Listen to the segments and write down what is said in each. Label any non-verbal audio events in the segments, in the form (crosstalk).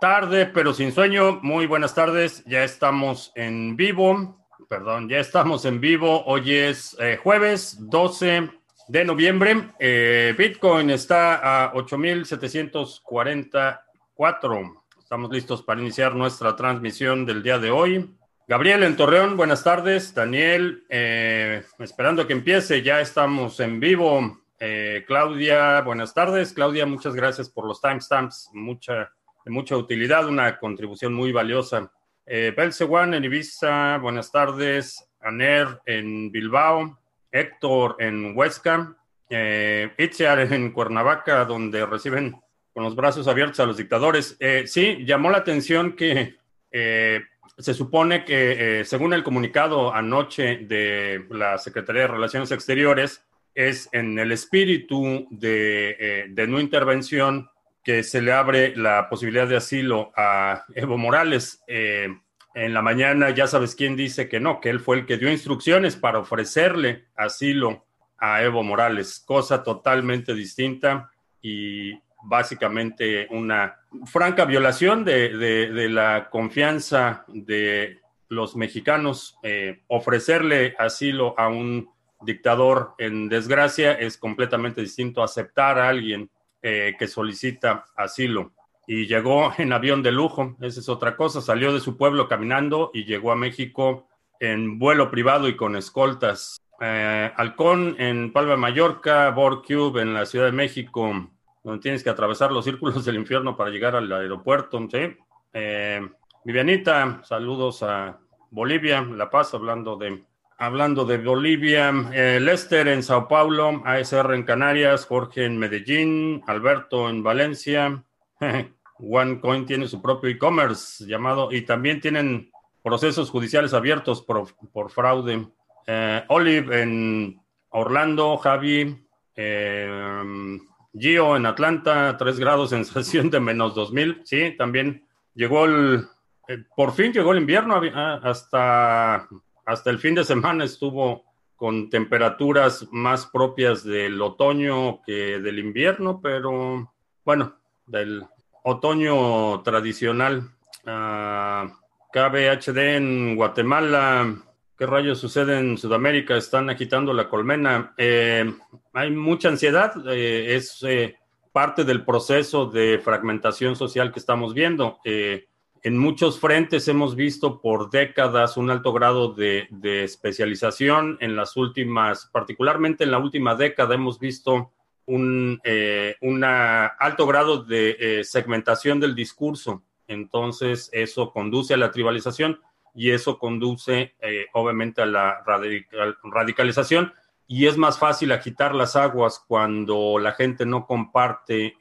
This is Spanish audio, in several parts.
Tarde, pero sin sueño. Muy buenas tardes. Ya estamos en vivo. Perdón, ya estamos en vivo. Hoy es eh, jueves 12 de noviembre. Eh, Bitcoin está a 8.744. Estamos listos para iniciar nuestra transmisión del día de hoy. Gabriel en Torreón, buenas tardes. Daniel, eh, esperando que empiece, ya estamos en vivo. Claudia, buenas tardes. Claudia, muchas gracias por los timestamps. Mucha mucha utilidad, una contribución muy valiosa. Eh, en Ibiza, buenas tardes. Aner en Bilbao, Héctor en Huesca, eh, Itziar en Cuernavaca, donde reciben con los brazos abiertos a los dictadores. Eh, sí, llamó la atención que eh, se supone que, según el comunicado anoche de la Secretaría de Relaciones Exteriores, es en el espíritu de, de no intervención que se le abre la posibilidad de asilo a Evo Morales. Eh, en la mañana ya sabes quién dice que no, que él fue el que dio instrucciones para ofrecerle asilo a Evo Morales, cosa totalmente distinta y básicamente una franca violación de, la confianza de los mexicanos. Eh, ofrecerle asilo a un dictador en desgracia es completamente distinto a aceptar a alguien eh, que solicita asilo. Y llegó en avión de lujo, esa es otra cosa. Salió de su pueblo caminando y llegó a México en vuelo privado y con escoltas. Eh, Halcón en Palma Mallorca, Cube en la Ciudad de México, donde tienes que atravesar los círculos (laughs) del infierno para llegar al aeropuerto. ¿sí? Eh, Vivianita, saludos a Bolivia, La Paz, hablando de Hablando de Bolivia, eh, Lester en Sao Paulo, ASR en Canarias, Jorge en Medellín, Alberto en Valencia. (laughs) OneCoin tiene su propio e-commerce llamado y también tienen procesos judiciales abiertos por, fraude. Eh, Olive en Orlando, Javi, eh, Gio en Atlanta, 3 grados, sensación de menos 2000. Sí, también llegó el, por fin llegó el invierno ah, hasta hasta el fin de semana estuvo con temperaturas más propias del otoño que del invierno, pero bueno, del otoño tradicional. Ah, KBHD en Guatemala, ¿qué rayos sucede en Sudamérica? Están agitando la colmena. Eh, hay mucha ansiedad, eh, es eh, parte del proceso de fragmentación social que estamos viendo en muchos frentes hemos visto por décadas un alto grado de, especialización. En las últimas, particularmente en la última década, hemos visto un eh, alto grado de eh, segmentación del discurso. Entonces, eso conduce a la tribalización y eso conduce, eh, obviamente, a la radicalización. Y es más fácil agitar las aguas cuando la gente no comparte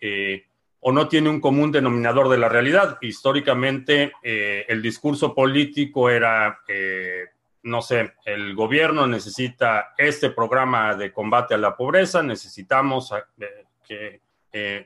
o no tiene un común denominador de la realidad. Históricamente, eh, el discurso político era, eh, no sé, el gobierno necesita este programa de combate a la pobreza, necesitamos eh, que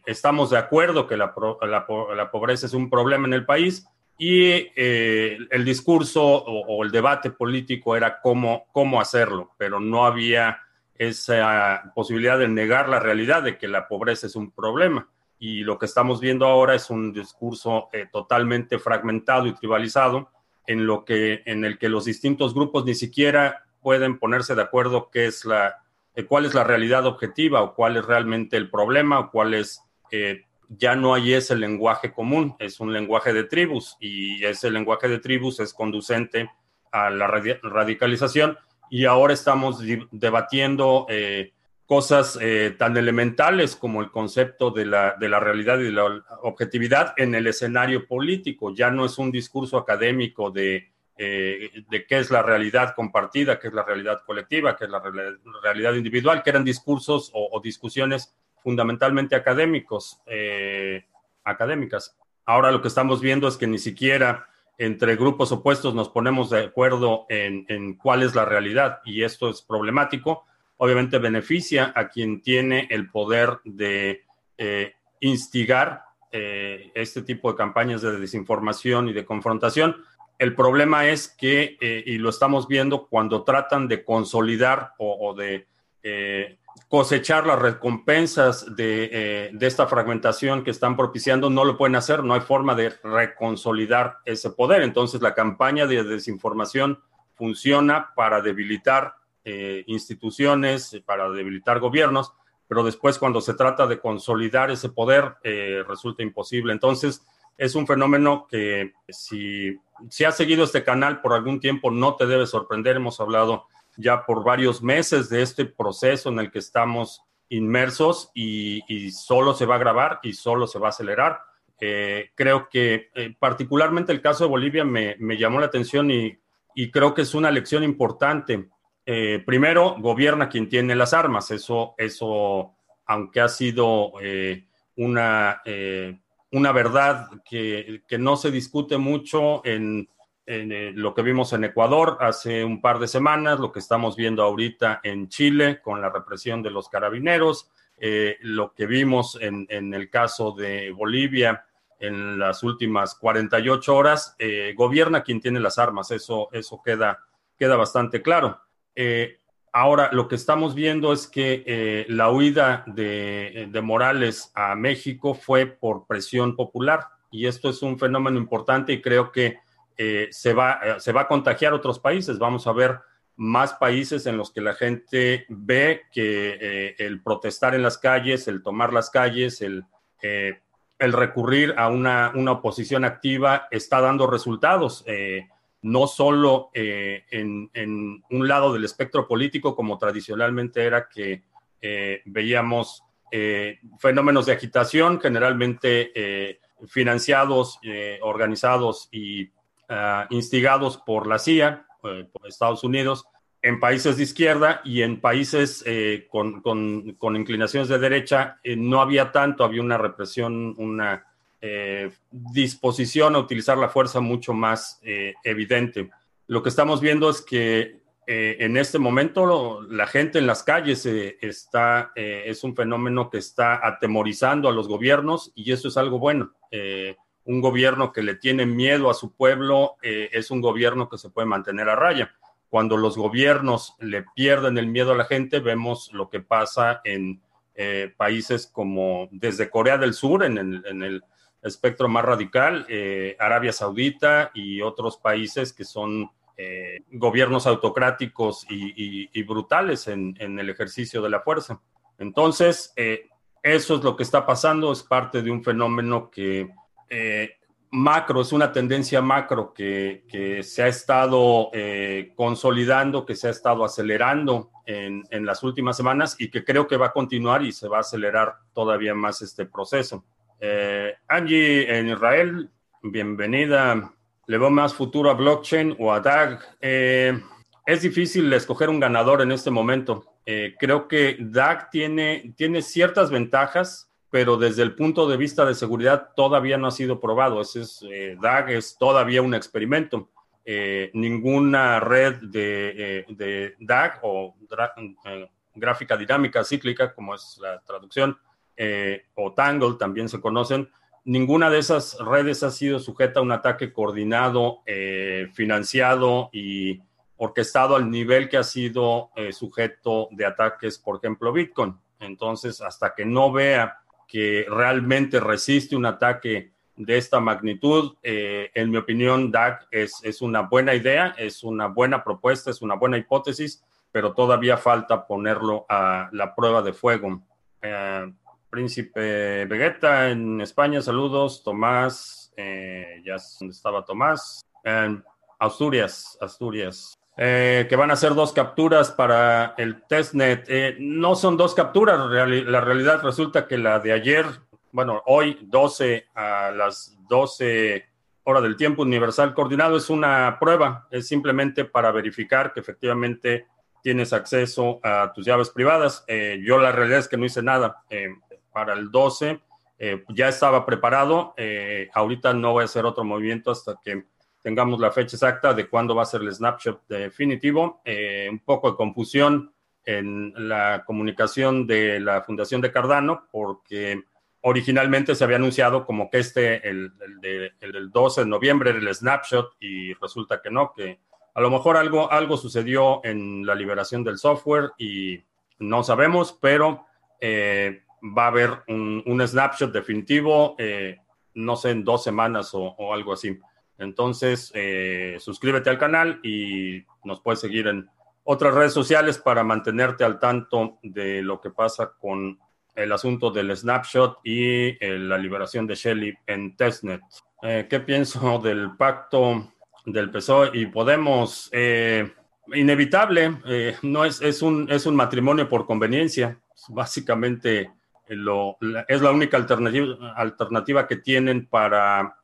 estamos de acuerdo que la, pobreza es un problema en el país y el discurso o, el debate político era cómo, cómo hacerlo, pero no había esa posibilidad de negar la realidad de que la pobreza es un problema y lo que estamos viendo ahora es un discurso eh, totalmente fragmentado y tribalizado en lo que en el que los distintos grupos ni siquiera pueden ponerse de acuerdo qué es la eh, cuál es la realidad objetiva o cuál es realmente el problema o cuál es eh, ya no hay ese lenguaje común es un lenguaje de tribus y ese lenguaje de tribus es conducente a la radicalización y ahora estamos debatiendo cosas eh, tan elementales como el concepto de la, de la, realidad y de la objetividad en el escenario político. Ya no es un discurso académico de, eh, de qué es la realidad compartida, qué es la realidad colectiva, qué es la realidad individual, que eran discursos o, discusiones fundamentalmente académicos, eh, académicas. Ahora lo que estamos viendo es que ni siquiera entre grupos opuestos nos ponemos de acuerdo en, en cuál es la realidad y esto es problemático obviamente beneficia a quien tiene el poder de eh, instigar eh, este tipo de campañas de desinformación y de confrontación. El problema es que, eh, y lo estamos viendo, cuando tratan de consolidar o, de cosechar las recompensas de, de, esta fragmentación que están propiciando, no lo pueden hacer, no hay forma de reconsolidar ese poder. Entonces la campaña de desinformación funciona para debilitar instituciones, para debilitar gobiernos, pero después cuando se trata de consolidar ese poder eh, resulta imposible. Entonces, es un fenómeno que si, si has seguido este canal por algún tiempo no te debe sorprender. Hemos hablado ya por varios meses de este proceso en el que estamos inmersos y, solo se va a grabar y solo se va a acelerar. Eh, creo que eh, particularmente el caso de Bolivia me, me llamó la atención y, y, creo que es una lección importante eh, primero, gobierna quien tiene las armas. Eso, eso aunque ha sido eh, una, eh, una verdad que, no se discute mucho en, lo que vimos en Ecuador hace un par de semanas, lo que estamos viendo ahorita en Chile con la represión de los carabineros, lo que vimos en, en, el caso de Bolivia en las últimas 48 horas, gobierna quien tiene las armas. Eso, eso queda, queda bastante claro. Eh, ahora, lo que estamos viendo es que eh, la huida de, Morales a México fue por presión popular y esto es un fenómeno importante y creo que eh, se, va, se va a contagiar a otros países. Vamos a ver más países en los que la gente ve que el protestar en las calles, el tomar las calles, el, recurrir a una, una, oposición activa está dando resultados no solo eh, en, un lado del espectro político, como tradicionalmente era que eh, veíamos eh, fenómenos de agitación, generalmente financiados, organizados y ah, instigados por la CIA, por Estados Unidos, en países de izquierda y en países con, con, inclinaciones de derecha, no había tanto, había una represión, una eh, disposición a utilizar la fuerza mucho más eh, evidente. Lo que estamos viendo es que eh, en este momento la gente en las calles está, es un fenómeno que está atemorizando a los gobiernos y eso es algo bueno. un gobierno que le tiene miedo a su pueblo es un gobierno que se puede mantener a raya. Cuando los gobiernos le pierden el miedo a la gente, vemos lo que pasa en países como desde Corea del Sur, en el espectro más radical, eh, Arabia Saudita y otros países que son eh, gobiernos autocráticos y, brutales en, el ejercicio de la fuerza. Entonces, eh, eso es lo que está pasando, es parte de un fenómeno que macro, es una tendencia macro que, se ha estado consolidando, que se ha estado acelerando en, en las últimas semanas y que creo que va a continuar y se va a acelerar todavía más este proceso. Eh, Angie en Israel, bienvenida. ¿Le veo más futuro a blockchain o a DAG? Eh, es difícil escoger un ganador en este momento. Eh, creo que DAG tiene, tiene ciertas ventajas, pero desde el punto de vista de seguridad todavía no ha sido probado. es, DAG es todavía un experimento. ninguna red de, de DAG o gráfica dinámica cíclica, como es la traducción, eh, o Tangle también se conocen, ninguna de esas redes ha sido sujeta a un ataque coordinado, eh, financiado y orquestado al nivel que ha sido eh, sujeto de ataques, por ejemplo, Bitcoin. Entonces, hasta que no vea que realmente resiste un ataque de esta magnitud, en mi opinión, DAC es, es, una buena idea, es una buena propuesta, es una buena hipótesis, pero todavía falta ponerlo a la prueba de fuego. Príncipe Vegeta en España, saludos. Tomás, eh, ya dónde estaba Tomás. Asturias, Asturias. Eh, que van a ser dos capturas para el testnet. Eh, no son dos capturas, la realidad resulta que la de ayer, bueno, hoy 12 a las 12 horas del tiempo universal coordinado es una prueba, es simplemente para verificar que efectivamente tienes acceso a tus llaves privadas. yo la realidad es que no hice nada para el 12. Eh, ya estaba preparado. Eh, ahorita no voy a hacer otro movimiento hasta que tengamos la fecha exacta de cuándo va a ser el snapshot definitivo. Eh, un poco de confusión en la comunicación de la Fundación de Cardano, porque originalmente se había anunciado como que este, el, el, 12 de noviembre, era el snapshot, y resulta que no, que a lo mejor algo, algo sucedió en la liberación del software y no sabemos, pero va a haber un, snapshot definitivo, no sé, en dos semanas o, algo así. Entonces, suscríbete al canal y nos puedes seguir en otras redes sociales para mantenerte al tanto de lo que pasa con el asunto del snapshot y eh, la liberación de Shelley en testnet. Eh, ¿Qué pienso del pacto del PSOE y Podemos? Eh, inevitable, no es, es, un, es un matrimonio por conveniencia. Básicamente lo, es la única alternativa, alternativa que tienen para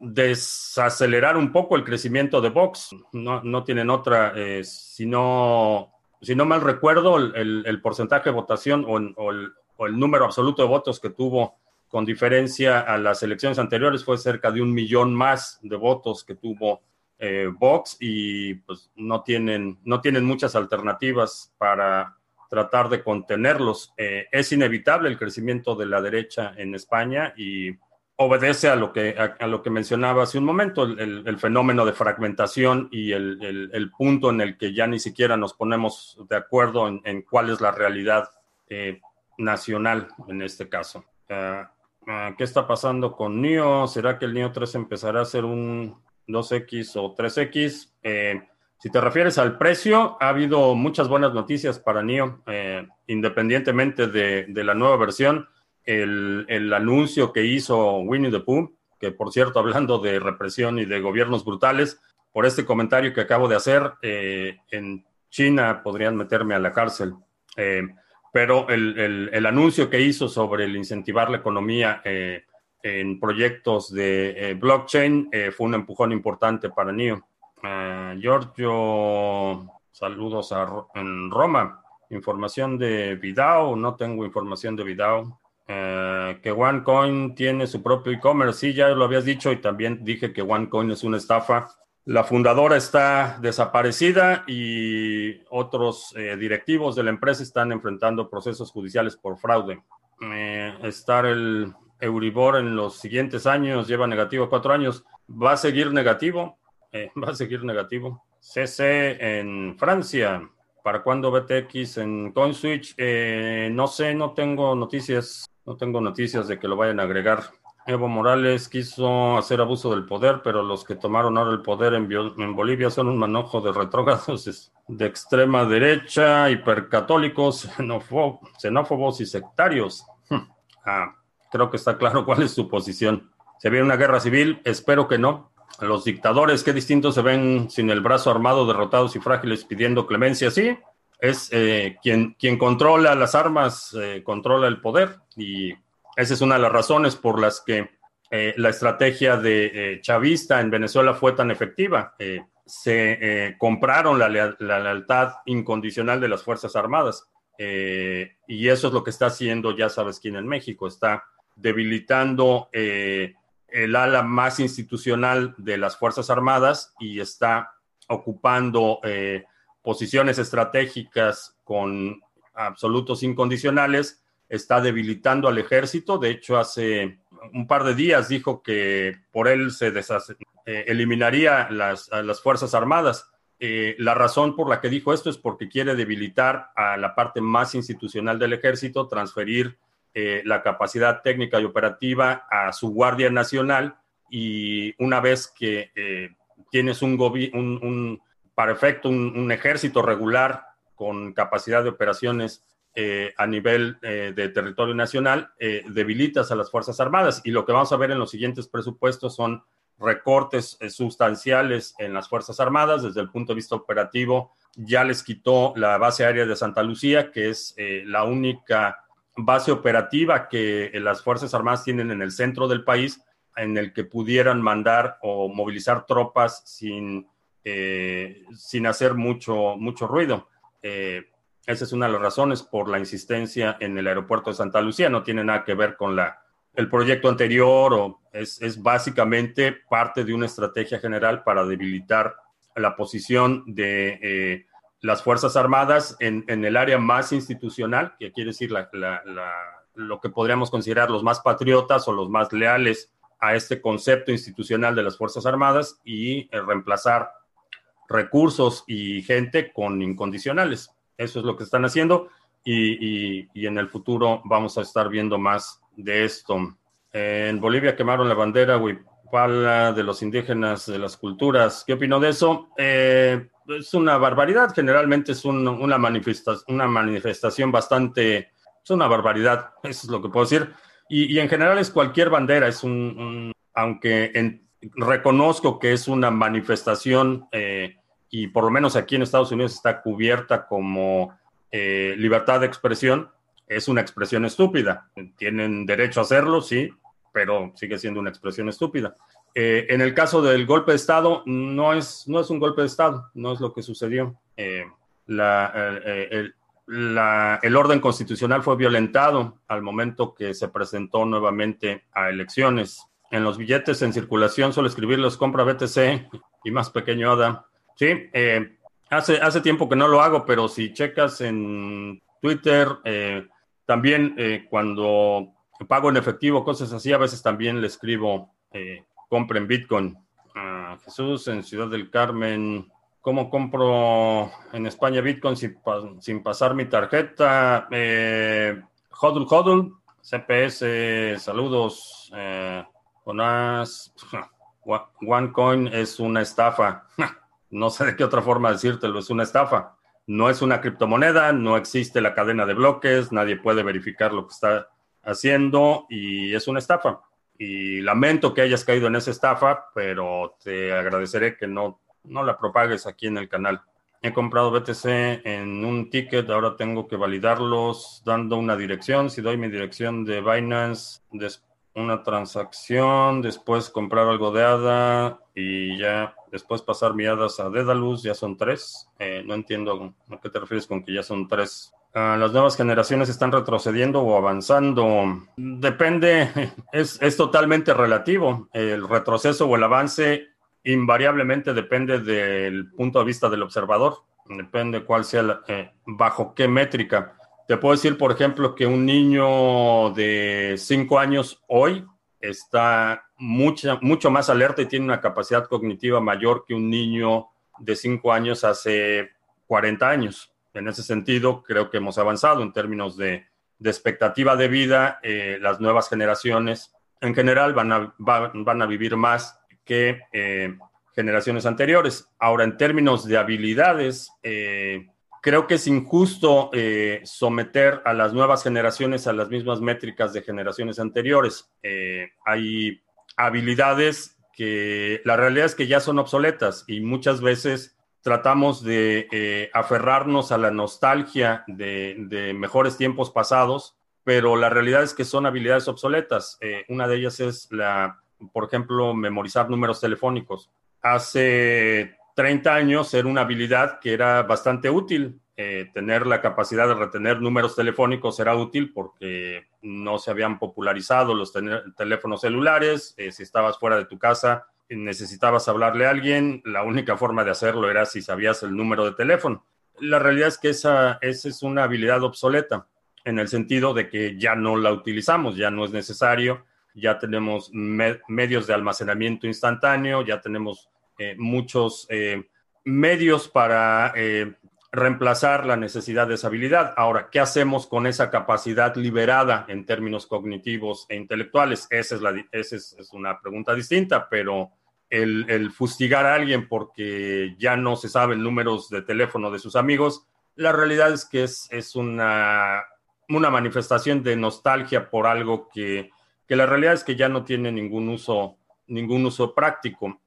desacelerar un poco el crecimiento de Vox. No, tienen otra, si, no, si no mal recuerdo, el, porcentaje de votación o, el, el número absoluto de votos que tuvo con diferencia a las elecciones anteriores fue cerca de un millón más de votos que tuvo eh, Vox y pues no tienen, no tienen muchas alternativas para tratar de contenerlos. Eh, es inevitable el crecimiento de la derecha en España y obedece a lo que, a, lo que mencionaba hace un momento, el, fenómeno de fragmentación y el, punto en el que ya ni siquiera nos ponemos de acuerdo en, cuál es la realidad eh, nacional en este caso. Ah, ah, ¿Qué está pasando con NIO? ¿Será que el NIO 3 empezará a ser un 2X o 3X? Eh, si te refieres al precio, ha habido muchas buenas noticias para NIO, eh, independientemente de, la nueva versión. El, anuncio que hizo Winnie the Pooh, que por cierto, (laughs) hablando de represión y de gobiernos brutales, por este comentario que acabo de hacer, eh, en China podrían meterme a la cárcel pero el, anuncio que hizo sobre el incentivar la economía eh, en proyectos de eh, blockchain eh, fue un empujón importante para NIO. Giorgio, saludos a, en Roma. Información de Vidao, no tengo información de Vidao. que OneCoin tiene su propio e-commerce, sí, ya lo habías dicho y también dije que OneCoin es una estafa. La fundadora está desaparecida y otros eh, directivos de la empresa están enfrentando procesos judiciales por fraude. Eh, estar el Euribor en los siguientes años lleva negativo cuatro años. ¿Va a seguir negativo? Eh, (laughs) va a seguir negativo. CC en Francia. ¿Para cuándo BTX en CoinSwitch? no sé, no tengo noticias. No tengo noticias de que lo vayan a agregar. Evo Morales quiso hacer abuso del poder, pero los que tomaron ahora el poder en, Bolivia son un manojo de retrógrados de extrema derecha, hipercatólicos, xenófobos y sectarios. Hmm. Ah, creo que está claro cuál es su posición. ¿Se viene una guerra civil? Espero que no. Los dictadores, qué distintos se ven sin el brazo armado, derrotados y frágiles, pidiendo clemencia. Sí, es eh, quien, quien controla las armas, eh, controla el poder y esa es una de las razones por las que eh, la estrategia de chavista en Venezuela fue tan efectiva. Se compraron la, lealtad incondicional de las Fuerzas Armadas. y eso es lo que está haciendo, ya sabes quién en México, está debilitando el ala más institucional de las Fuerzas Armadas y está ocupando posiciones estratégicas con absolutos incondicionales está debilitando al ejército. De hecho, hace un par de días dijo que por él se eh, eliminaría las, las Fuerzas Armadas. Eh, la razón por la que dijo esto es porque quiere debilitar a la parte más institucional del ejército, transferir eh, la capacidad técnica y operativa a su Guardia Nacional y una vez que tienes un, un, un, para efecto un ejército regular con capacidad de operaciones eh, a nivel eh, de territorio nacional, eh, debilitas a las Fuerzas Armadas. Y lo que vamos a ver en los siguientes presupuestos son recortes sustanciales en las Fuerzas Armadas desde el punto de vista operativo. Ya les quitó la base aérea de Santa Lucía, que es la única base operativa que las Fuerzas Armadas tienen en el centro del país, en el que pudieran mandar o movilizar tropas sin, sin hacer mucho, mucho ruido. Esa es una de las razones por la insistencia en el aeropuerto de Santa Lucía. No tiene nada que ver con la, el proyecto anterior o es, básicamente parte de una estrategia general para debilitar la posición de eh, las Fuerzas Armadas en, el área más institucional, que quiere decir lo que podríamos considerar los más patriotas o los más leales a este concepto institucional de las Fuerzas Armadas y eh, reemplazar recursos y gente con incondicionales. Eso es lo que están haciendo. y, y, en el futuro vamos a estar viendo más de esto. En Bolivia quemaron la bandera huipala de los indígenas, de las culturas. ¿Qué opino de eso? Eh, es una barbaridad. Generalmente es una, manifestación, una manifestación bastante... Es una barbaridad, eso es lo que puedo decir. Y, en general es cualquier bandera, es un... aunque reconozco que es una manifestación eh, y por lo menos aquí en Estados Unidos está cubierta como eh, libertad de expresión, es una expresión estúpida. Tienen derecho a hacerlo, sí, pero sigue siendo una expresión estúpida. Eh, en el caso del golpe de Estado, no es, no es un golpe de Estado, no es lo que sucedió. Eh, el, el, orden constitucional fue violentado al momento que se presentó nuevamente a elecciones. En los billetes en circulación solo escribir los compra BTC y más pequeño ADA. Sí, eh, Hace, hace tiempo que no lo hago, pero si checas en Twitter, eh, también eh, cuando pago en efectivo, cosas así, a veces también le escribo, eh, compren Bitcoin. Jesús en Ciudad del Carmen, ¿cómo compro en España Bitcoin sin, pasar mi tarjeta? Eh, hodl CPS, saludos. (laughs) OneCoin es una estafa. (laughs) no sé de qué otra forma decírtelo, es una estafa. No es una criptomoneda, no existe la cadena de bloques, nadie puede verificar lo que está haciendo y es una estafa. Y lamento que hayas caído en esa estafa, pero te agradeceré que no, no la propagues aquí en el canal. He comprado BTC en un ticket, ahora tengo que validarlos dando una dirección. Si doy mi dirección de Binance, una transacción, después comprar algo de ADA y ya después pasar miradas a Dedalus, ya son tres. Eh, no entiendo a qué te refieres con que ya son tres. Ah, las nuevas generaciones están retrocediendo o avanzando. Depende, (laughs) es, es, totalmente relativo. El retroceso o el avance invariablemente depende del punto de vista del observador. Depende cuál sea, eh, bajo qué métrica. Te puedo decir, por ejemplo, que un niño de cinco años hoy está mucho, mucho más alerta y tiene una capacidad cognitiva mayor que un niño de 5 años hace 40 años. En ese sentido, creo que hemos avanzado en términos de, expectativa de vida. Eh, las nuevas generaciones en general van a, van a vivir más que eh, generaciones anteriores. Ahora, en términos de habilidades, eh, creo que es injusto eh, someter a las nuevas generaciones a las mismas métricas de generaciones anteriores. Hay habilidades que la realidad es que ya son obsoletas y muchas veces tratamos de eh, aferrarnos a la nostalgia de, mejores tiempos pasados, pero la realidad es que son habilidades obsoletas. una de ellas es por ejemplo, memorizar números telefónicos. Hace 30 años era una habilidad que era bastante útil. Eh, tener la capacidad de retener números telefónicos era útil porque no se habían popularizado los teléfonos celulares. Eh, si estabas fuera de tu casa necesitabas hablarle a alguien, la única forma de hacerlo era si sabías el número de teléfono. La realidad es que esa, esa es una habilidad obsoleta en el sentido de que ya no la utilizamos, ya no es necesario, ya tenemos medios de almacenamiento instantáneo, ya tenemos eh, muchos eh, medios para eh, reemplazar la necesidad de esa habilidad. Ahora, ¿qué hacemos con esa capacidad liberada en términos cognitivos e intelectuales? Esa es, la, es, una pregunta distinta, pero el, fustigar a alguien porque ya no se sabe el número de teléfono de sus amigos, la realidad es que es, es una, una manifestación de nostalgia por algo que, que, la realidad es que ya no tiene ningún uso, ningún uso práctico.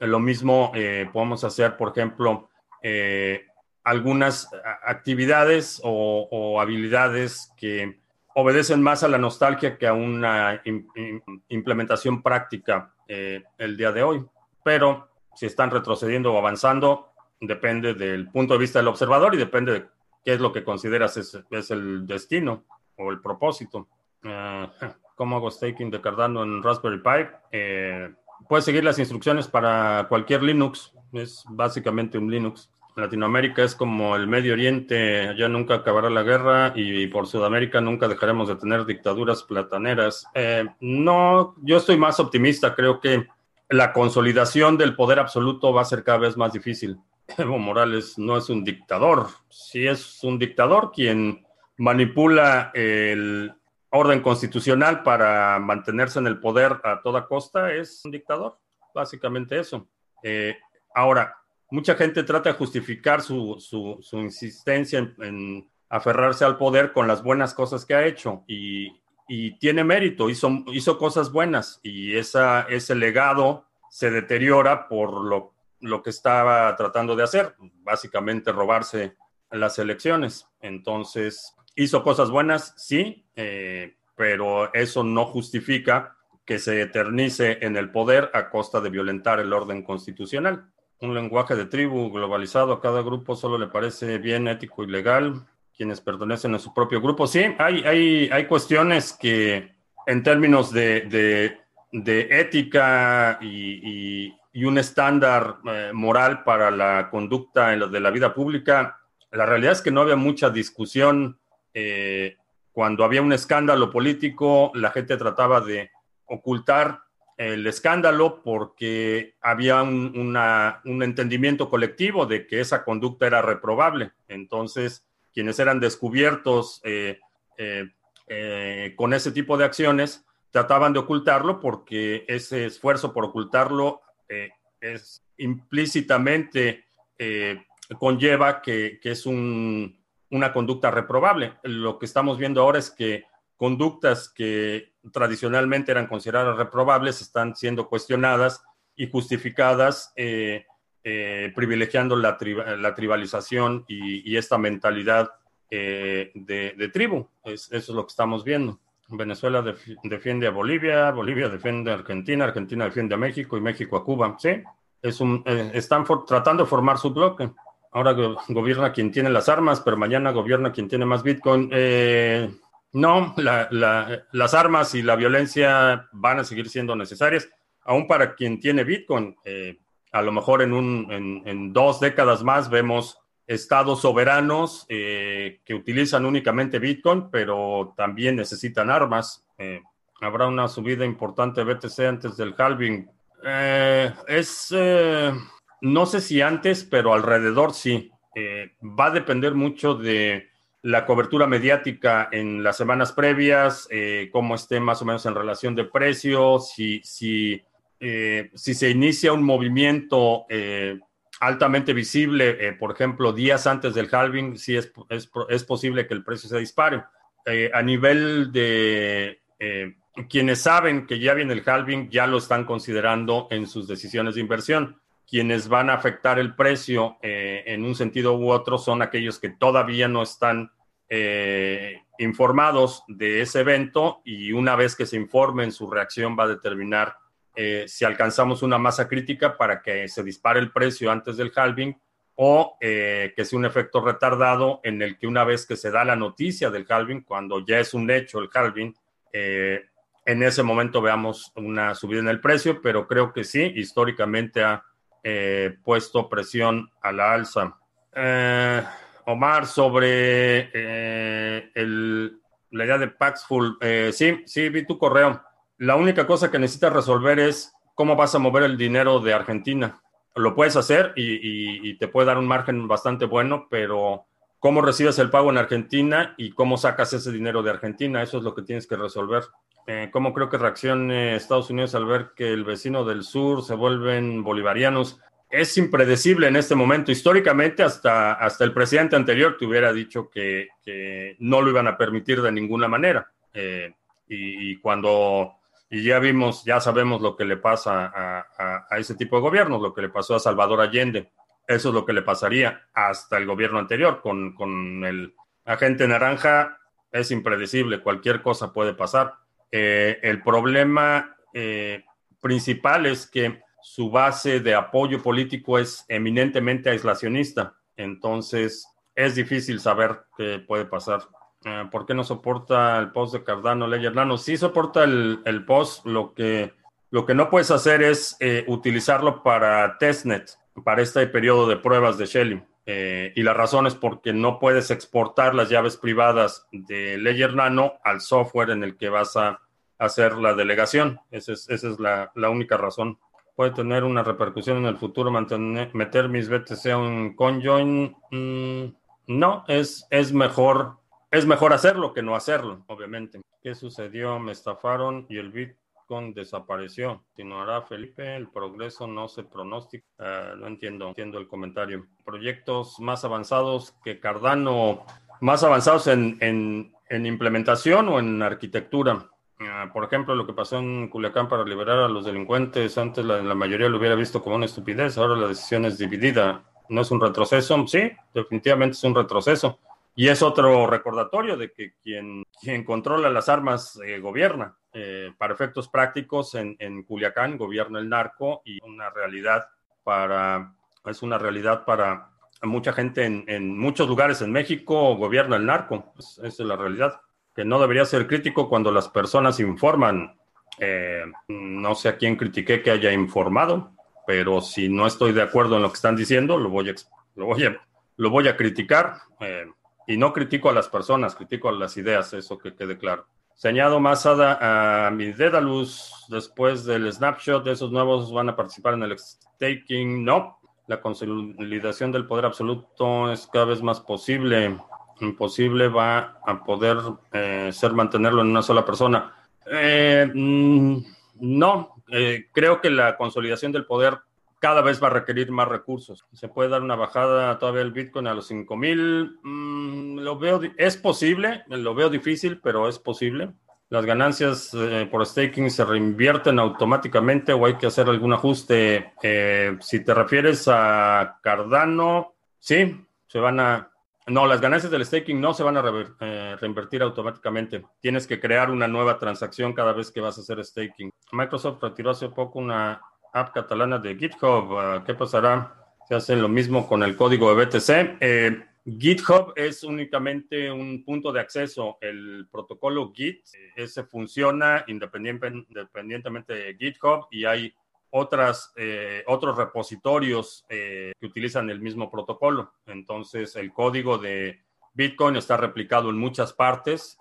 Lo mismo eh, podemos hacer, por ejemplo, eh, algunas actividades o, habilidades que obedecen más a la nostalgia que a una implementación práctica eh, el día de hoy. Pero si están retrocediendo o avanzando, depende del punto de vista del observador y depende de qué es lo que consideras es, el destino o el propósito. ¿Cómo hago staking de Cardano en Raspberry Pi? puedes seguir las instrucciones para cualquier Linux. Es básicamente un Linux. Latinoamérica es como el Medio Oriente, ya nunca acabará la guerra y por Sudamérica nunca dejaremos de tener dictaduras plataneras. Eh, no, yo estoy más optimista, creo que la consolidación del poder absoluto va a ser cada vez más difícil. (laughs) Evo Morales no es un dictador. Si es un dictador quien manipula el orden constitucional para mantenerse en el poder a toda costa, es un dictador. Básicamente eso. Eh, ahora, mucha gente trata de justificar su, insistencia en, aferrarse al poder con las buenas cosas que ha hecho y, tiene mérito, hizo, hizo cosas buenas y esa, ese legado se deteriora por lo, lo que estaba tratando de hacer, básicamente robarse las elecciones. Entonces, hizo cosas buenas, sí, eh, pero eso no justifica que se eternice en el poder a costa de violentar el orden constitucional un lenguaje de tribu globalizado a cada grupo solo le parece bien ético y legal, quienes pertenecen a su propio grupo. Sí, hay, hay, hay cuestiones que en términos de, ética y, un estándar eh, moral para la conducta en lo de la vida pública, la realidad es que no había mucha discusión. Eh, cuando había un escándalo político, la gente trataba de ocultar el escándalo porque había un, entendimiento colectivo de que esa conducta era reprobable. Entonces, quienes eran descubiertos eh, eh, eh, con ese tipo de acciones trataban de ocultarlo porque ese esfuerzo por ocultarlo es implícitamente conlleva que, es una conducta reprobable. Lo que estamos viendo ahora es que conductas que tradicionalmente eran consideradas reprobables están siendo cuestionadas y justificadas, eh, eh, privilegiando la, tribalización y, esta mentalidad eh, de, tribu. eso es lo que estamos viendo. Venezuela defiende a Bolivia, Bolivia defiende a Argentina, Argentina defiende a México y México a Cuba. Sí, es un, están tratando de formar su bloque. Ahora gobierna quien tiene las armas, pero mañana gobierna quien tiene más Bitcoin. No, las armas y la violencia van a seguir siendo necesarias, aún para quien tiene Bitcoin. Eh, a lo mejor en, un, en, dos décadas más vemos estados soberanos eh, que utilizan únicamente Bitcoin, pero también necesitan armas. Eh, habrá una subida importante de BTC antes del halving. es, no sé si antes, pero alrededor sí. va a depender mucho de la cobertura mediática en las semanas previas, eh, cómo esté más o menos en relación de precios, si, si, eh, si se inicia un movimiento eh, altamente visible, por ejemplo, días antes del halving, sí es, es, es posible que el precio se dispare. a nivel de quienes saben que ya viene el halving, ya lo están considerando en sus decisiones de inversión quienes van a afectar el precio en un sentido u otro son aquellos que todavía no están eh, informados de ese evento y una vez que se informen, su reacción va a determinar eh, si alcanzamos una masa crítica para que se dispare el precio antes del halving o eh, que sea un efecto retardado en el que una vez que se da la noticia del halving, cuando ya es un hecho el halving, en ese momento veamos una subida en el precio, pero creo que sí, históricamente ha puesto presión a la alza. Omar, sobre eh, la idea de Paxful. Eh, sí, sí, vi tu correo. La única cosa que necesitas resolver es cómo vas a mover el dinero de Argentina. Lo puedes hacer y, te puede dar un margen bastante bueno, pero cómo recibes el pago en Argentina y cómo sacas ese dinero de Argentina, eso es lo que tienes que resolver. Eh, ¿Cómo creo que reaccione Estados Unidos al ver que el vecino del sur se vuelven bolivarianos? es impredecible en este momento. Históricamente, hasta, hasta el presidente anterior te hubiera dicho que, no lo iban a permitir de ninguna manera. Eh, y, cuando, y ya vimos, ya sabemos lo que le pasa a, ese tipo de gobiernos, lo que le pasó a Salvador Allende. Eso es lo que le pasaría hasta el gobierno anterior. Con, con el agente naranja es impredecible, cualquier cosa puede pasar. Eh, el problema eh, principal es que su base de apoyo político es eminentemente aislacionista. Entonces, es difícil saber qué puede pasar. Eh, ¿Por qué no soporta el post de Cardano, Ledger Nano? Sí soporta el, post. Lo que, lo que no puedes hacer es eh, utilizarlo para testnet, para este periodo de pruebas de Shelly. Eh, y la razón es porque no puedes exportar las llaves privadas de Ledger Nano al software en el que vas a hacer la delegación. Esa es, esa es la, la única razón. puede tener una repercusión en el futuro mantener, meter mis BTC a un conjoin. Mm, no, es, es mejor es mejor hacerlo que no hacerlo, obviamente. ¿Qué sucedió? Me estafaron y el Desapareció. Continuará Felipe, el progreso no se pronostica. Ah, no entiendo, entiendo el comentario. Proyectos más avanzados que Cardano, más avanzados en, en, implementación o en arquitectura. Ah, por ejemplo, lo que pasó en Culiacán para liberar a los delincuentes, antes la mayoría lo hubiera visto como una estupidez, ahora la decisión es dividida. ¿No es un retroceso? Sí, definitivamente es un retroceso y es otro recordatorio de que quien, quien controla las armas eh, gobierna. Eh, para efectos prácticos, en, en, Culiacán gobierna el narco y una realidad para, es una realidad para mucha gente en, en muchos lugares en México gobierna el narco. esa es la realidad. Que no debería ser crítico cuando las personas informan. Eh, no sé a quién critiqué que haya informado, pero si no estoy de acuerdo en lo que están diciendo, lo voy a, lo voy a, lo voy a criticar. Y no critico a las personas, critico a las ideas, eso que quede claro. Se añado más a, mi Dedalus después del snapshot. Esos nuevos van a participar en el staking. No, la consolidación del poder absoluto es cada vez más posible. Imposible va a poder eh, ser mantenerlo en una sola persona. Eh, mm, no, eh, creo que la consolidación del poder cada vez va a requerir más recursos. Se puede dar una bajada todavía el Bitcoin a los 5000. Mm, lo veo, es posible, lo veo difícil, pero es posible. Las ganancias eh, por staking se reinvierten automáticamente o hay que hacer algún ajuste. Eh, si te refieres a Cardano, sí, se van a. No, las ganancias del staking no se van a eh, reinvertir automáticamente. Tienes que crear una nueva transacción cada vez que vas a hacer staking. Microsoft retiró hace poco una app catalana de GitHub. Ah, ¿Qué pasará si hacen lo mismo con el código de BTC? Eh, GitHub es únicamente un punto de acceso. El protocolo Git, ese funciona independientemente de GitHub y hay otras, eh, otros repositorios eh, que utilizan el mismo protocolo. Entonces, el código de Bitcoin está replicado en muchas partes,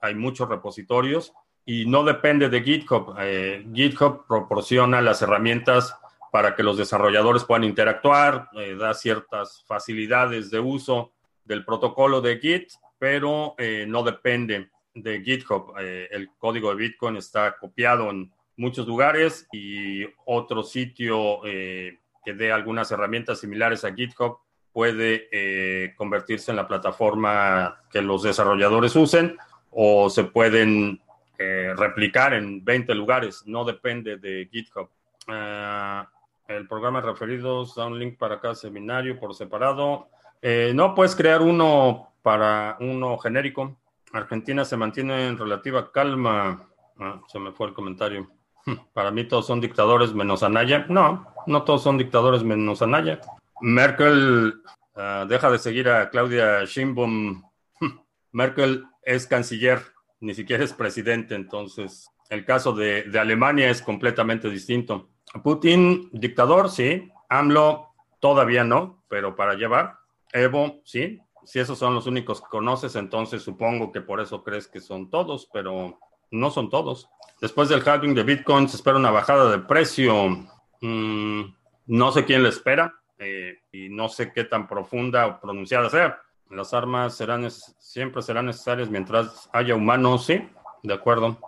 hay muchos repositorios y no depende de GitHub. Eh, GitHub proporciona las herramientas para que los desarrolladores puedan interactuar, eh, da ciertas facilidades de uso del protocolo de Git, pero eh, no depende de GitHub. el código de Bitcoin está copiado en muchos lugares y otro sitio que dé algunas herramientas similares a GitHub puede convertirse en la plataforma que los desarrolladores usen o se pueden eh, replicar en 20 lugares, no depende de GitHub. Eh, el programa referidos da un link para cada seminario por separado. Eh, no puedes crear uno para uno genérico. Argentina se mantiene en relativa calma. Ah, se me fue el comentario. Para mí todos son dictadores menos Anaya. No, no todos son dictadores menos Anaya. Merkel ah, deja de seguir a Claudia Sheinbaum. Merkel es canciller ni siquiera es presidente, entonces el caso de, Alemania es completamente distinto. Putin, dictador, sí. AMLO, todavía no, pero para llevar. Evo, sí. Si esos son los únicos que conoces, entonces supongo que por eso crees que son todos, pero no son todos. Después del halving de Bitcoin se espera una bajada de precio. Mm, no sé quién le espera eh, y no sé qué tan profunda o pronunciada sea. Las armas serán siempre serán necesarias mientras haya humanos, sí, de acuerdo.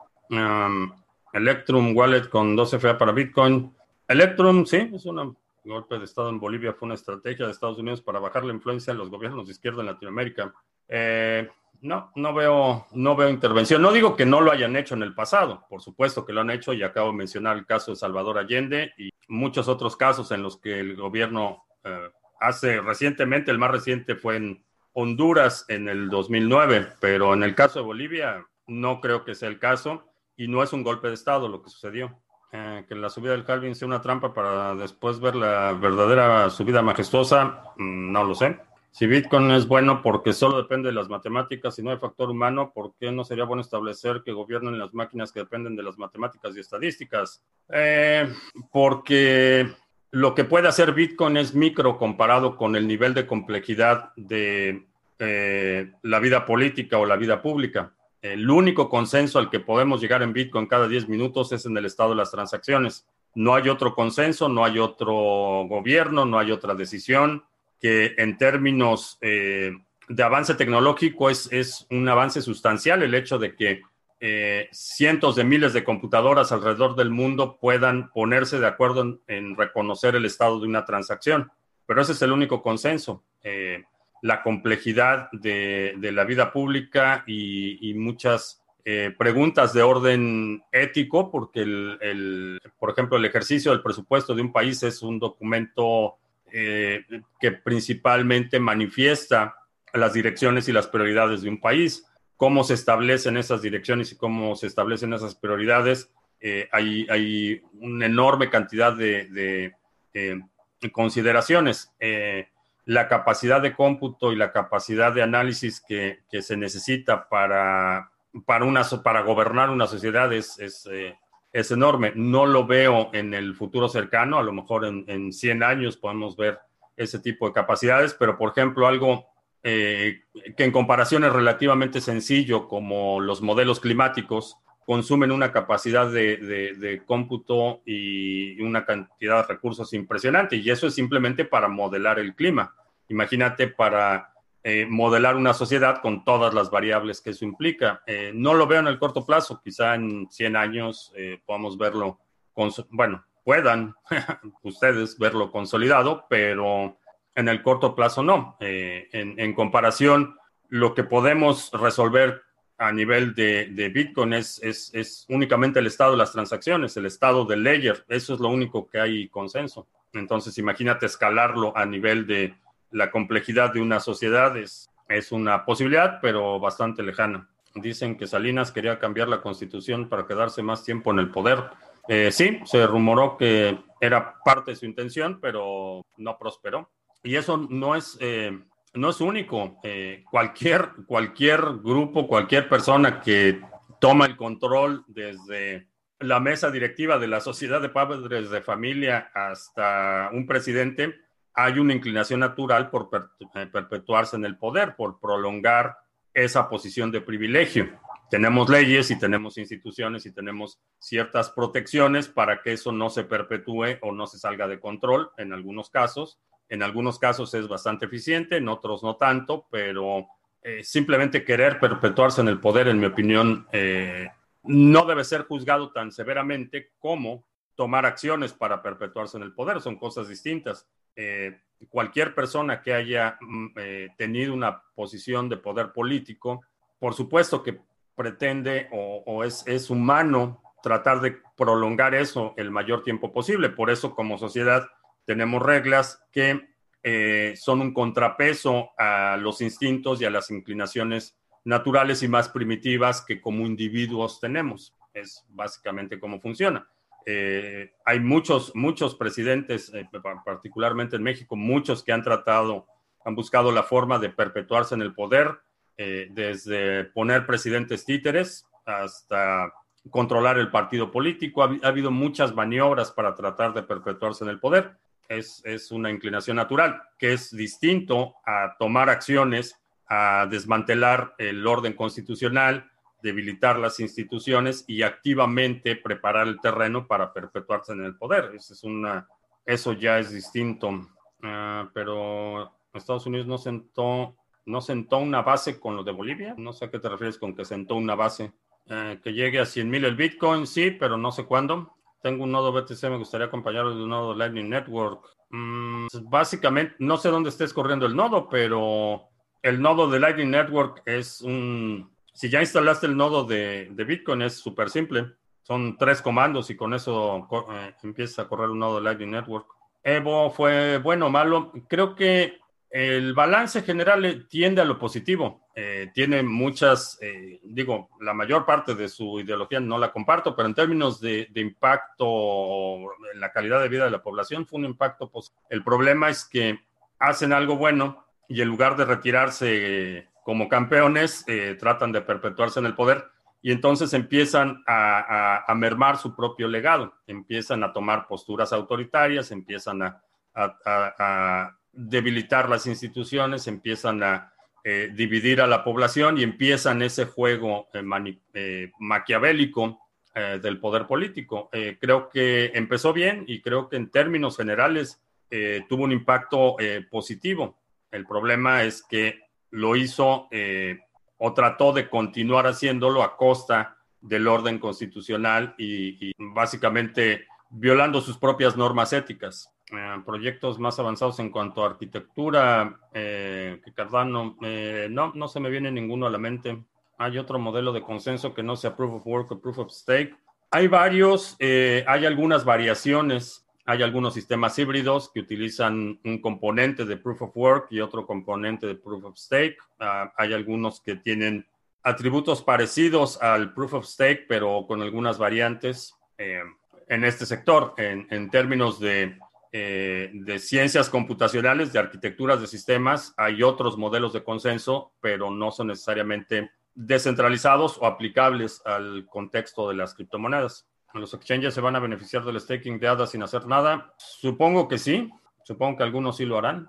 Electrum Wallet con 12 FA para Bitcoin. Electrum, sí, es un golpe de Estado en Bolivia, fue una estrategia de Estados Unidos para bajar la influencia de los gobiernos de izquierda en Latinoamérica. Eh, no, no veo, no veo intervención. No digo que no lo hayan hecho en el pasado, por supuesto que lo han hecho y acabo de mencionar el caso de Salvador Allende y muchos otros casos en los que el gobierno eh, hace recientemente, el más reciente fue en Honduras en el 2009, pero en el caso de Bolivia no creo que sea el caso y no es un golpe de Estado lo que sucedió. Eh, que la subida del Calvin sea una trampa para después ver la verdadera subida majestuosa, mm, no lo sé. Si Bitcoin es bueno porque solo depende de las matemáticas y no hay factor humano, ¿por qué no sería bueno establecer que gobiernen las máquinas que dependen de las matemáticas y estadísticas? Eh, porque lo que puede hacer Bitcoin es micro comparado con el nivel de complejidad de eh, la vida política o la vida pública. El único consenso al que podemos llegar en Bitcoin cada 10 minutos es en el estado de las transacciones. no hay otro consenso, no hay otro gobierno, no hay otra decisión que en términos eh, de avance tecnológico es, es, un avance sustancial el hecho de que eh, cientos de miles de computadoras alrededor del mundo puedan ponerse de acuerdo en, reconocer el estado de una transacción. Pero ese es el único consenso. La complejidad de, la vida pública y, muchas eh, preguntas de orden ético, porque, el, por ejemplo, el ejercicio del presupuesto de un país es un documento que principalmente manifiesta las direcciones y las prioridades de un país cómo se establecen esas direcciones y cómo se establecen esas prioridades. Eh, hay, una enorme cantidad de, eh, consideraciones. Eh, la capacidad de cómputo y la capacidad de análisis que, se necesita para, para, una, para gobernar una sociedad es, es, enorme. No lo veo en el futuro cercano, a lo mejor en, en 100 años podemos ver ese tipo de capacidades, pero por ejemplo algo eh, que en comparación es relativamente sencillo, como los modelos climáticos, consumen una capacidad de, cómputo y una cantidad de recursos impresionante. Y eso es simplemente para modelar el clima. Imagínate para eh, modelar una sociedad con todas las variables que eso implica. Eh, no lo veo en el corto plazo, quizá en 100 años podamos verlo, bueno, puedan (laughs) ustedes verlo consolidado, pero en el corto plazo no. Eh, en, comparación, lo que podemos resolver a nivel de, Bitcoin es, es, únicamente el estado de las transacciones, el estado del layer. Eso es lo único que hay consenso. Entonces, imagínate escalarlo a nivel de la complejidad de una sociedad. Es, es una posibilidad, pero bastante lejana. Dicen que Salinas quería cambiar la constitución para quedarse más tiempo en el poder. Eh, sí, se rumoró que era parte de su intención, pero no prosperó. Y eso no es, eh, no es único. Eh, cualquier, cualquier grupo, cualquier persona que toma el control desde la mesa directiva de la sociedad de padres de familia hasta un presidente, hay una inclinación natural por eh, perpetuarse en el poder, por prolongar esa posición de privilegio. Tenemos leyes y tenemos instituciones y tenemos ciertas protecciones para que eso no se perpetúe o no se salga de control en algunos casos. En algunos casos es bastante eficiente, en otros no tanto, pero eh, simplemente querer perpetuarse en el poder, en mi opinión, eh, no debe ser juzgado tan severamente como tomar acciones para perpetuarse en el poder. Son cosas distintas. Eh, cualquier persona que haya mm, tenido una posición de poder político, por supuesto que pretende o, es, es humano tratar de prolongar eso el mayor tiempo posible. Por eso, como sociedad, tenemos reglas que eh, son un contrapeso a los instintos y a las inclinaciones naturales y más primitivas que como individuos tenemos. Es básicamente cómo funciona. Eh, hay muchos, muchos presidentes, eh, particularmente en México, muchos que han tratado, han buscado la forma de perpetuarse en el poder, desde poner presidentes títeres hasta controlar el partido político. ha, habido muchas maniobras para tratar de perpetuarse en el poder es, una inclinación natural, que es distinto a tomar acciones, a desmantelar el orden constitucional, debilitar las instituciones y activamente preparar el terreno para perpetuarse en el poder. Eso, es una, eso ya es distinto. Ah, pero Estados Unidos no sentó, no sentó una base con lo de Bolivia. No sé a qué te refieres con que sentó una base. Eh, que llegue a 100 mil el Bitcoin, sí, pero no sé cuándo. Tengo un nodo BTC, me gustaría acompañarlo de un nodo Lightning Network. Mm, pues, básicamente, no sé dónde estés corriendo el nodo, pero el nodo de Lightning Network es un... Si ya instalaste el nodo de, Bitcoin, es súper simple. Son tres comandos y con eso eh, empieza a correr un nodo de Lightning Network. Evo fue bueno o malo. Creo que el balance general tiende a lo positivo. Eh, tiene muchas, eh, digo, la mayor parte de su ideología no la comparto, pero en términos de, impacto en la calidad de vida de la población fue un impacto positivo. El problema es que hacen algo bueno y en lugar de retirarse como campeones, eh, tratan de perpetuarse en el poder y entonces empiezan a, mermar su propio legado, empiezan a tomar posturas autoritarias, empiezan a debilitar las instituciones, empiezan a eh, dividir a la población y empiezan ese juego eh, maquiavélico del poder político. Creo que empezó bien y creo que en términos generales tuvo un impacto positivo. El problema es que lo hizo o trató de continuar haciéndolo a costa del orden constitucional y, básicamente violando sus propias normas éticas. proyectos más avanzados en cuanto a arquitectura, que Cardano, no, no se me viene ninguno a la mente. Hay otro modelo de consenso que no sea Proof of Work o Proof of Stake. Hay varios, eh, hay algunas variaciones. Hay algunos sistemas híbridos que utilizan un componente de Proof of Work y otro componente de Proof of Stake. Ah, hay algunos que tienen atributos parecidos al Proof of Stake, pero con algunas variantes eh, en este sector, en, términos eh, de ciencias computacionales, de arquitecturas de sistemas. Hay otros modelos de consenso, pero no son necesariamente descentralizados o aplicables al contexto de las criptomonedas. ¿Los exchanges se van a beneficiar del staking de ADA sin hacer nada? Supongo que sí. Supongo que algunos sí lo harán.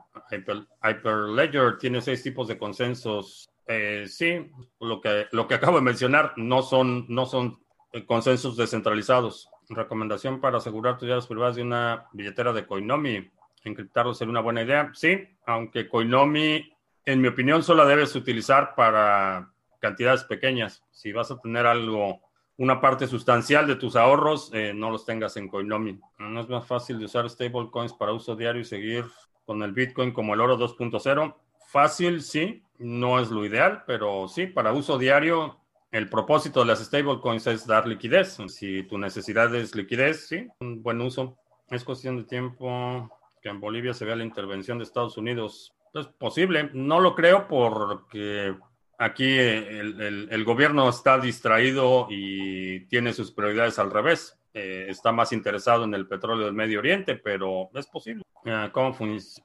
Hyperledger tiene seis tipos de consensos. Eh, sí, lo que, lo que acabo de mencionar no son, no son consensos descentralizados. Recomendación para asegurar tus llaves privadas de una billetera de Coinomi. Encriptarlo sería una buena idea. Sí, aunque Coinomi, en mi opinión, solo debes utilizar para cantidades pequeñas. Si vas a tener algo, una parte sustancial de tus ahorros, eh, no los tengas en Coinomi. No es más fácil de usar stablecoins para uso diario y seguir con el Bitcoin como el oro 2.0. Fácil, sí, no es lo ideal, pero sí, para uso diario, el propósito de las stablecoins es dar liquidez. Si tu necesidad es liquidez, sí, un buen uso. Es cuestión de tiempo que en Bolivia se vea la intervención de Estados Unidos. Es posible, no lo creo porque Aquí el, gobierno está distraído y tiene sus prioridades al revés. Eh, está más interesado en el petróleo del Medio Oriente, pero es posible. Ah, ¿Cómo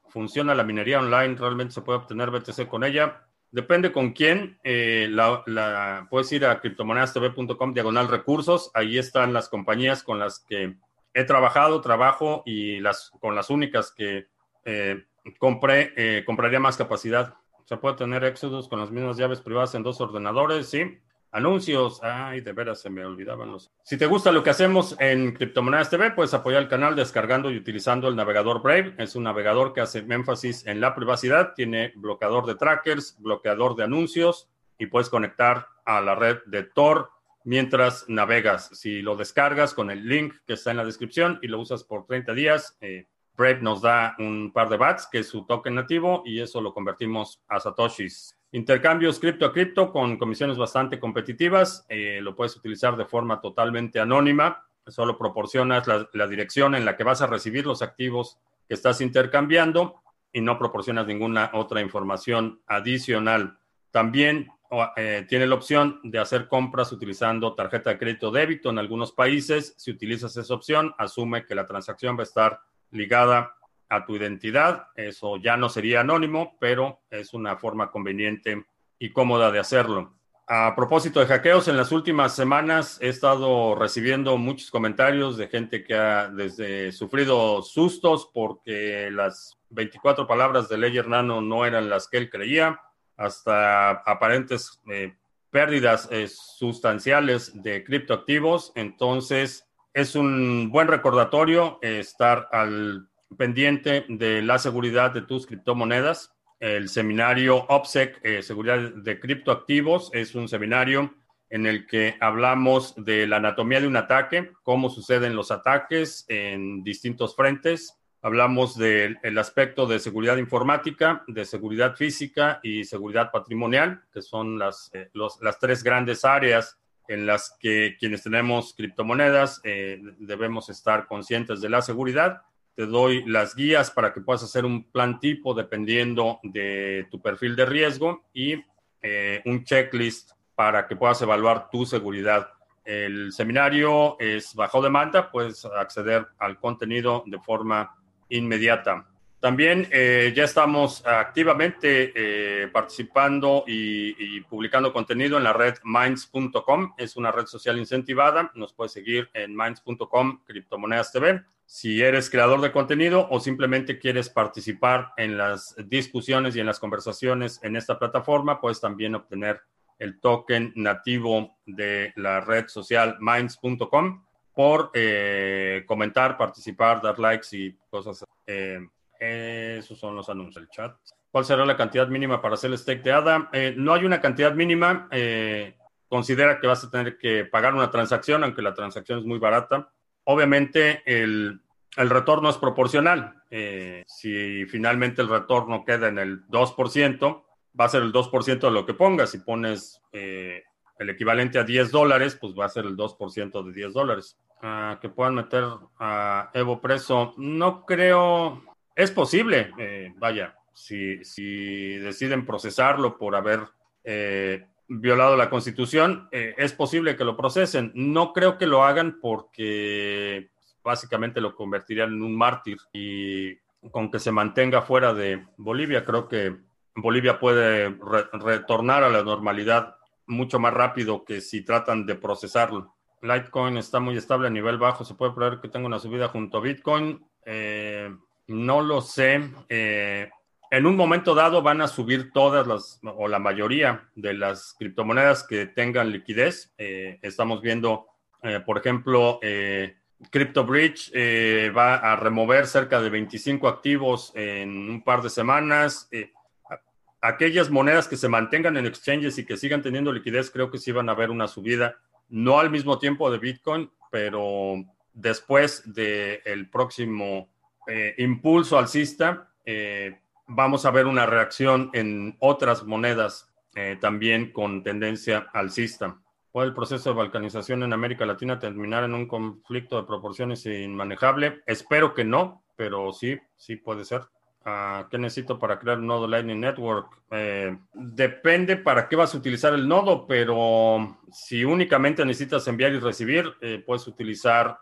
funciona la minería online? ¿Realmente se puede obtener BTC con ella? Depende con quién. Eh, la, puedes ir a criptomonedastv.com diagonal recursos. Ahí están las compañías con las que he trabajado, trabajo y las con las únicas que eh, compré, compraría más capacidad. Se puede tener Exodus con las mismas llaves privadas en dos ordenadores, sí. Anuncios. Ay, de veras se me olvidaban los. Si te gusta lo que hacemos en Criptomonedas TV, puedes apoyar el canal descargando y utilizando el navegador Brave. Es un navegador que hace énfasis en la privacidad. Tiene bloqueador de trackers, bloqueador de anuncios y puedes conectar a la red de Tor mientras navegas. Si lo descargas con el link que está en la descripción y lo usas por 30 días, eh, Brave nos da un par de BATs, que es su token nativo, y eso lo convertimos a Satoshis. Intercambios cripto a cripto con comisiones bastante competitivas. Eh, lo puedes utilizar de forma totalmente anónima. Solo proporcionas la, dirección en la que vas a recibir los activos que estás intercambiando y no proporcionas ninguna otra información adicional. También eh, tiene la opción de hacer compras utilizando tarjeta de crédito débito en algunos países. Si utilizas esa opción, asume que la transacción va a estar ligada a tu identidad. Eso ya no sería anónimo, pero es una forma conveniente y cómoda de hacerlo. A propósito de hackeos, en las últimas semanas he estado recibiendo muchos comentarios de gente que ha desde sufrido sustos porque las 24 palabras de Ledger Nano no eran las que él creía, hasta aparentes eh, pérdidas eh, sustanciales de criptoactivos. Entonces, es un buen recordatorio estar al pendiente de la seguridad de tus criptomonedas. El seminario OPSEC, eh, Seguridad de Criptoactivos, es un seminario en el que hablamos de la anatomía de un ataque, cómo suceden los ataques en distintos frentes. Hablamos del aspecto de seguridad informática, de seguridad física y seguridad patrimonial, que son las, eh, las tres grandes áreas en las que quienes tenemos criptomonedas eh, debemos estar conscientes de la seguridad. Te doy las guías para que puedas hacer un plan tipo dependiendo de tu perfil de riesgo y eh, un checklist para que puedas evaluar tu seguridad. El seminario es bajo demanda, puedes acceder al contenido de forma inmediata. También eh, ya estamos activamente eh, participando y, publicando contenido en la red minds.com. Es una red social incentivada. Nos puedes seguir en minds.com, criptomonedas TV. Si eres creador de contenido o simplemente quieres participar en las discusiones y en las conversaciones en esta plataforma, puedes también obtener el token nativo de la red social minds.com por eh, comentar, participar, dar likes y cosas. Eh, esos son los anuncios del chat. ¿Cuál será la cantidad mínima para hacer el stake de ADA? Eh, no hay una cantidad mínima. considera que vas a tener que pagar una transacción, aunque la transacción es muy barata. Obviamente, el, el retorno es proporcional. si finalmente el retorno queda en el 2%, va a ser el 2% de lo que pongas. Si pones el equivalente a 10 dólares, pues va a ser el 2% de 10 dólares. Ah, que puedan meter a Evo preso, no creo, es posible, eh, vaya, si, deciden procesarlo por haber eh, violado la constitución, eh, es posible que lo procesen. No creo que lo hagan porque básicamente lo convertirían en un mártir y con que se mantenga fuera de Bolivia, creo que Bolivia puede retornar a la normalidad mucho más rápido que si tratan de procesarlo. Litecoin está muy estable a nivel bajo. Se puede prever que tenga una subida junto a Bitcoin. Eh, no lo sé. Eh, en un momento dado van a subir todas las o la mayoría de las criptomonedas que tengan liquidez. Eh, estamos viendo, por ejemplo, CryptoBridge va a remover cerca de 25 activos en un par de semanas aquellas monedas que se mantengan en exchanges y que sigan teniendo liquidez, creo que sí van a ver una subida, no al mismo tiempo de Bitcoin, pero después del próximo eh, impulso alcista, eh, vamos a ver una reacción en otras monedas eh, también con tendencia alcista. ¿Puede el proceso de balcanización en América Latina terminar en un conflicto de proporciones inmanejable? Espero que no, pero sí, sí puede ser. ¿Qué necesito para crear un nodo Lightning Network? Eh, depende para qué vas a utilizar el nodo, pero si únicamente necesitas enviar y recibir, eh, puedes utilizar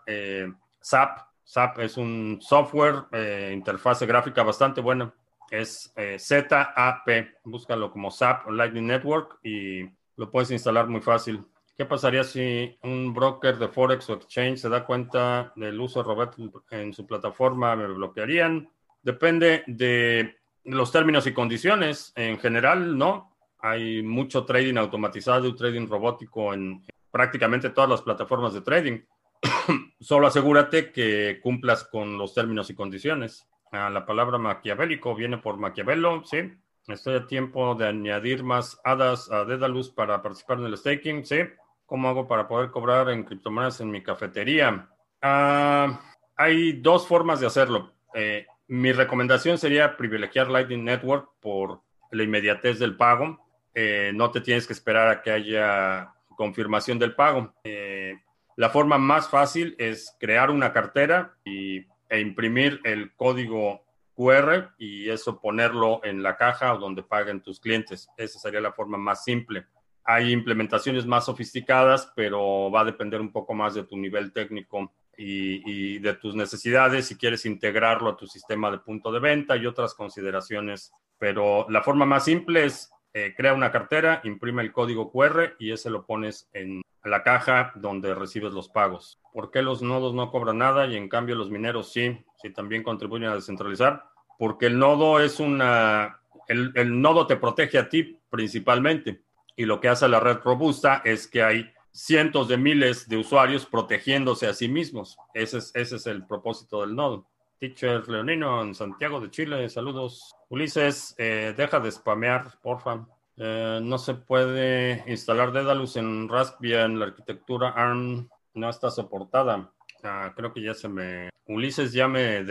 SAP. SAP es un software, interfase gráfica bastante buena. Es ZAP. Búscalo como SAP Lightning Network y lo puedes instalar muy fácil. ¿Qué pasaría si un broker de Forex o Exchange se da cuenta del uso de Roberto en su plataforma? ¿Me bloquearían? Depende de los términos y condiciones. En general, no. Hay mucho trading automatizado y trading robótico en prácticamente todas las plataformas de trading. (coughs) Solo asegúrate que cumplas con los términos y condiciones. Ah, la palabra maquiavélico viene por Maquiavelo, sí. Estoy a tiempo de añadir más hadas a Dedalus para participar en el staking, sí. ¿Cómo hago para poder cobrar en criptomonedas en mi cafetería? Ah, hay dos formas de hacerlo. Eh, mi recomendación sería privilegiar Lightning Network por la inmediatez del pago. Eh, no te tienes que esperar a que haya confirmación del pago. Eh, la forma más fácil es crear una cartera y, e imprimir el código QR y eso ponerlo en la caja o donde paguen tus clientes. Esa sería la forma más simple. Hay implementaciones más sofisticadas, pero va a depender un poco más de tu nivel técnico y, de tus necesidades, si quieres integrarlo a tu sistema de punto de venta y otras consideraciones. Pero la forma más simple es eh, crea una cartera, imprime el código QR y ese lo pones en la caja donde recibes los pagos. ¿Por qué los nodos no cobran nada y en cambio los mineros sí? Sí también contribuyen a descentralizar. Porque el nodo es una... El, el nodo te protege a ti principalmente y lo que hace la red robusta es que hay cientos de miles de usuarios protegiéndose a sí mismos. Ese es, ese es el propósito del nodo. Teacher Leonino en Santiago de Chile, saludos. Ulises, eh, deja de spamear, porfa. Eh, no se puede instalar Dedalus en Raspbian, en la arquitectura ARM no está soportada. Ah, creo que ya se me. Ulises ya me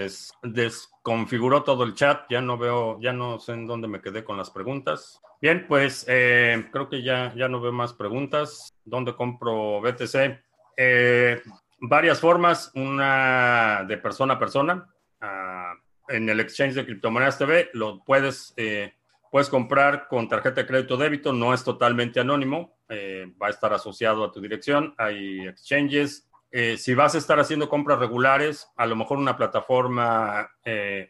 desconfiguró todo el chat. Ya no veo, ya no sé en dónde me quedé con las preguntas. Bien, pues eh, creo que ya, ya no veo más preguntas. ¿Dónde compro BTC? Eh, varias formas. Una de persona a persona. Ah, en el exchange de criptomonedas TV lo puedes, eh, puedes comprar con tarjeta de crédito débito. No es totalmente anónimo. va a estar asociado a tu dirección. Hay exchanges. si vas a estar haciendo compras regulares, a lo mejor una plataforma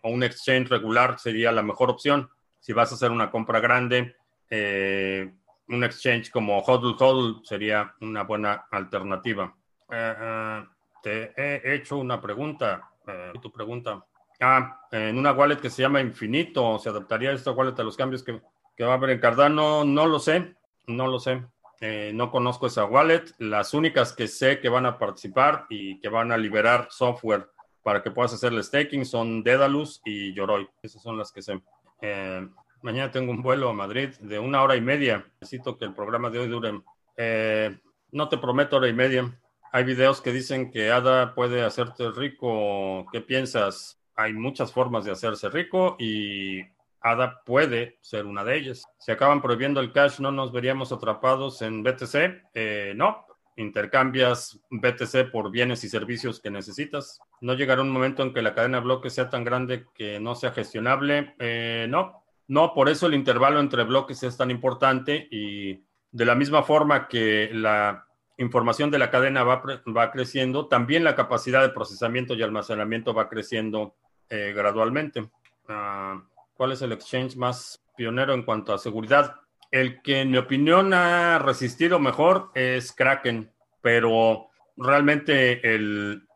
o un exchange regular sería la mejor opción. Si vas a hacer una compra grande, eh, un exchange como HODL HODL sería una buena alternativa. Eh, eh, te he hecho una pregunta. Tu pregunta. Ah, en una wallet que se llama Infinito, ¿se adaptaría esta wallet a los cambios que, va a haber en Cardano? No lo sé. no lo sé. Eh, no conozco esa wallet. Las únicas que sé que van a participar y que van a liberar software para que puedas hacer el staking son Dedalus y Yoroi. Esas son las que sé. Eh, mañana tengo un vuelo a Madrid de una hora y media. Necesito que el programa de hoy dure. Eh, no te prometo hora y media. Hay videos que dicen que ADA puede hacerte rico. ¿Qué piensas? Hay muchas formas de hacerse rico y ADA puede ser una de ellas. Si acaban prohibiendo el cash, ¿no nos veríamos atrapados en BTC? Eh, no, intercambias BTC por bienes y servicios que necesitas. ¿No llegará un momento en que la cadena de bloques sea tan grande que no sea gestionable? Eh, no, no, por eso el intervalo entre bloques es tan importante y de la misma forma que la información de la cadena va, va creciendo, también la capacidad de procesamiento y almacenamiento va creciendo eh, gradualmente. Ah, ¿Cuál es el exchange más pionero en cuanto a seguridad? El que en mi opinión ha resistido mejor es Kraken, pero realmente el,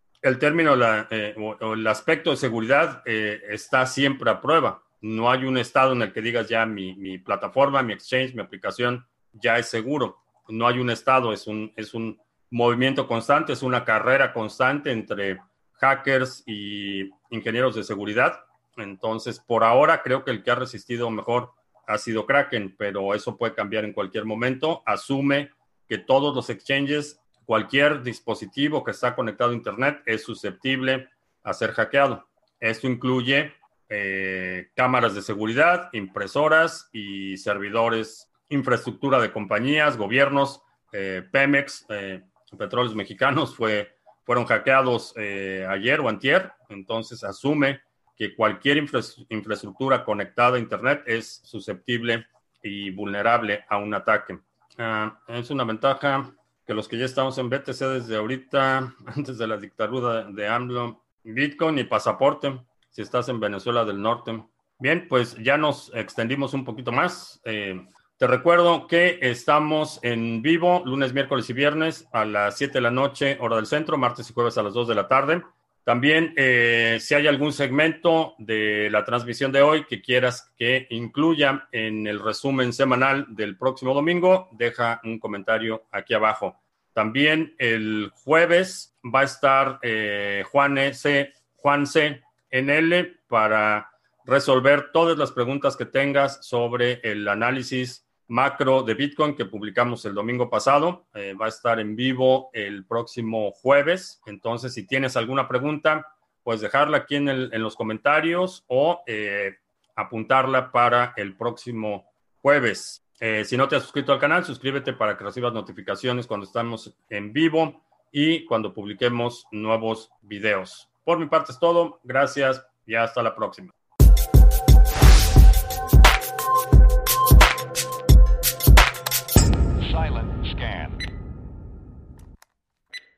término eh, o, el aspecto de seguridad eh, está siempre a prueba. No hay un estado en el que digas ya mi, plataforma, mi exchange, mi aplicación ya es seguro. No hay un estado, es un, es un movimiento constante, es una carrera constante entre hackers y ingenieros de seguridad. Entonces, por ahora creo que el que ha resistido mejor ha sido Kraken, pero eso puede cambiar en cualquier momento. Asume que todos los exchanges, cualquier dispositivo que está conectado a Internet es susceptible a ser hackeado. Esto incluye eh, cámaras de seguridad, impresoras y servidores, infraestructura de compañías, gobiernos, eh, Pemex, eh, petróleos mexicanos fue, fueron hackeados ayer o antier, entonces asume que cualquier infraestructura conectada a Internet es susceptible y vulnerable a un ataque. Ah, es una ventaja que los que ya estamos en BTC desde ahorita, (laughs) antes de la dictadura de AMLO, Bitcoin y pasaporte, si estás en Venezuela del Norte. Bien, pues ya nos extendimos un poquito más. Eh, te recuerdo que estamos en vivo lunes, miércoles y viernes a las 7 de la noche, hora del centro, martes y jueves a las 2 de la tarde. También, eh, si hay algún segmento de la transmisión de hoy que quieras que incluya en el resumen semanal del próximo domingo, deja un comentario aquí abajo. También el jueves va a estar eh, Juan C. Juan C. NL para resolver todas las preguntas que tengas sobre el análisis macro de Bitcoin que publicamos el domingo pasado. Eh, va a estar en vivo el próximo jueves. Entonces, si tienes alguna pregunta, puedes dejarla aquí en, los comentarios o eh, apuntarla para el próximo jueves. Eh, si no te has suscrito al canal, suscríbete para que recibas notificaciones cuando estamos en vivo y cuando publiquemos nuevos videos. Por mi parte es todo. Gracias y hasta la próxima.